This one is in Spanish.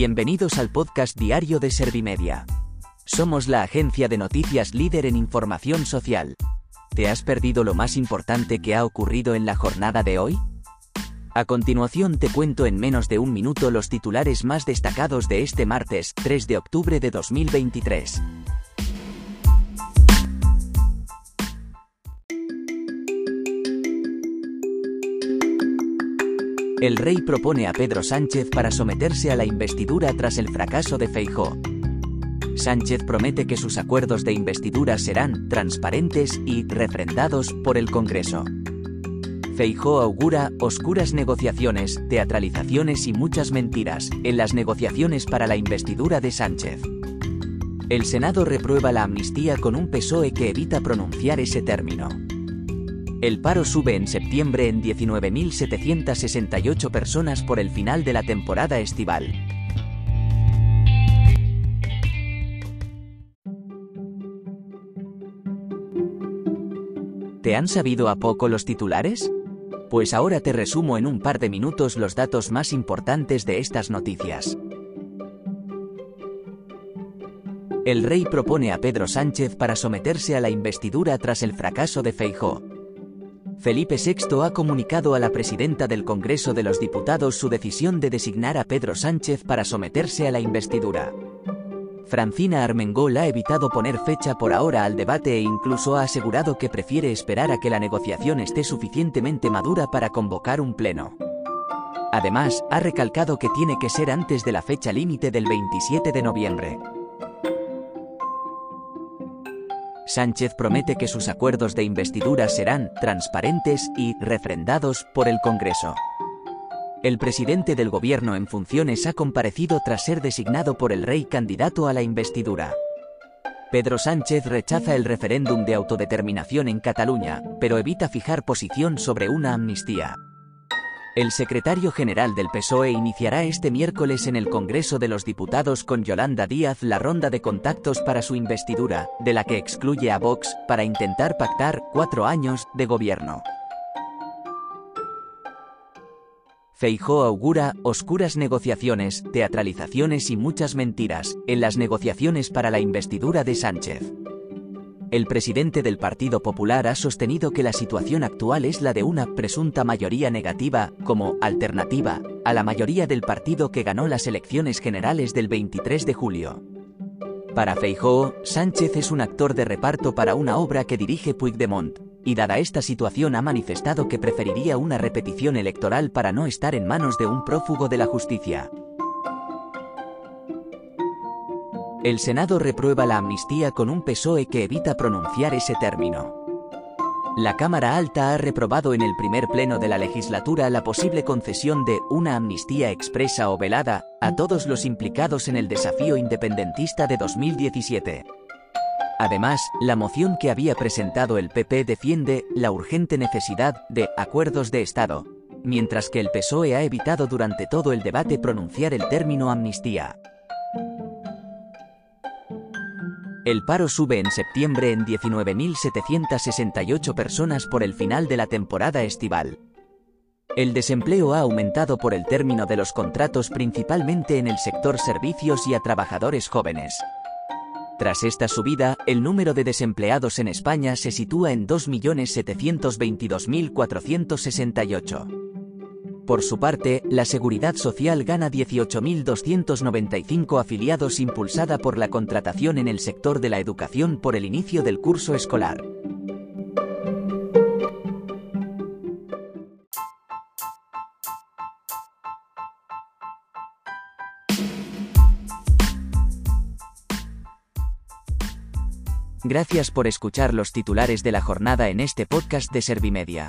Bienvenidos al podcast diario de Servimedia. Somos la agencia de noticias líder en información social. ¿Te has perdido lo más importante que ha ocurrido en la jornada de hoy? A continuación te cuento en menos de un minuto los titulares más destacados de este martes 3 de octubre de 2023. El rey propone a Pedro Sánchez para someterse a la investidura tras el fracaso de Feijó. Sánchez promete que sus acuerdos de investidura serán transparentes y refrendados por el Congreso. Feijó augura oscuras negociaciones, teatralizaciones y muchas mentiras en las negociaciones para la investidura de Sánchez. El Senado reprueba la amnistía con un PSOE que evita pronunciar ese término. El paro sube en septiembre en 19.768 personas por el final de la temporada estival. ¿Te han sabido a poco los titulares? Pues ahora te resumo en un par de minutos los datos más importantes de estas noticias. El rey propone a Pedro Sánchez para someterse a la investidura tras el fracaso de Feijó. Felipe VI ha comunicado a la presidenta del Congreso de los Diputados su decisión de designar a Pedro Sánchez para someterse a la investidura. Francina Armengol ha evitado poner fecha por ahora al debate e incluso ha asegurado que prefiere esperar a que la negociación esté suficientemente madura para convocar un pleno. Además, ha recalcado que tiene que ser antes de la fecha límite del 27 de noviembre. Sánchez promete que sus acuerdos de investidura serán transparentes y refrendados por el Congreso. El presidente del gobierno en funciones ha comparecido tras ser designado por el rey candidato a la investidura. Pedro Sánchez rechaza el referéndum de autodeterminación en Cataluña, pero evita fijar posición sobre una amnistía. El secretario general del PSOE iniciará este miércoles en el Congreso de los Diputados con Yolanda Díaz la ronda de contactos para su investidura, de la que excluye a Vox, para intentar pactar cuatro años de gobierno. Feijó augura oscuras negociaciones, teatralizaciones y muchas mentiras en las negociaciones para la investidura de Sánchez. El presidente del Partido Popular ha sostenido que la situación actual es la de una presunta mayoría negativa, como alternativa, a la mayoría del partido que ganó las elecciones generales del 23 de julio. Para Feijóo, Sánchez es un actor de reparto para una obra que dirige Puigdemont, y dada esta situación ha manifestado que preferiría una repetición electoral para no estar en manos de un prófugo de la justicia. El Senado reprueba la amnistía con un PSOE que evita pronunciar ese término. La Cámara Alta ha reprobado en el primer pleno de la legislatura la posible concesión de una amnistía expresa o velada a todos los implicados en el desafío independentista de 2017. Además, la moción que había presentado el PP defiende la urgente necesidad de acuerdos de Estado, mientras que el PSOE ha evitado durante todo el debate pronunciar el término amnistía. El paro sube en septiembre en 19.768 personas por el final de la temporada estival. El desempleo ha aumentado por el término de los contratos principalmente en el sector servicios y a trabajadores jóvenes. Tras esta subida, el número de desempleados en España se sitúa en 2.722.468. Por su parte, la Seguridad Social gana 18.295 afiliados impulsada por la contratación en el sector de la educación por el inicio del curso escolar. Gracias por escuchar los titulares de la jornada en este podcast de Servimedia.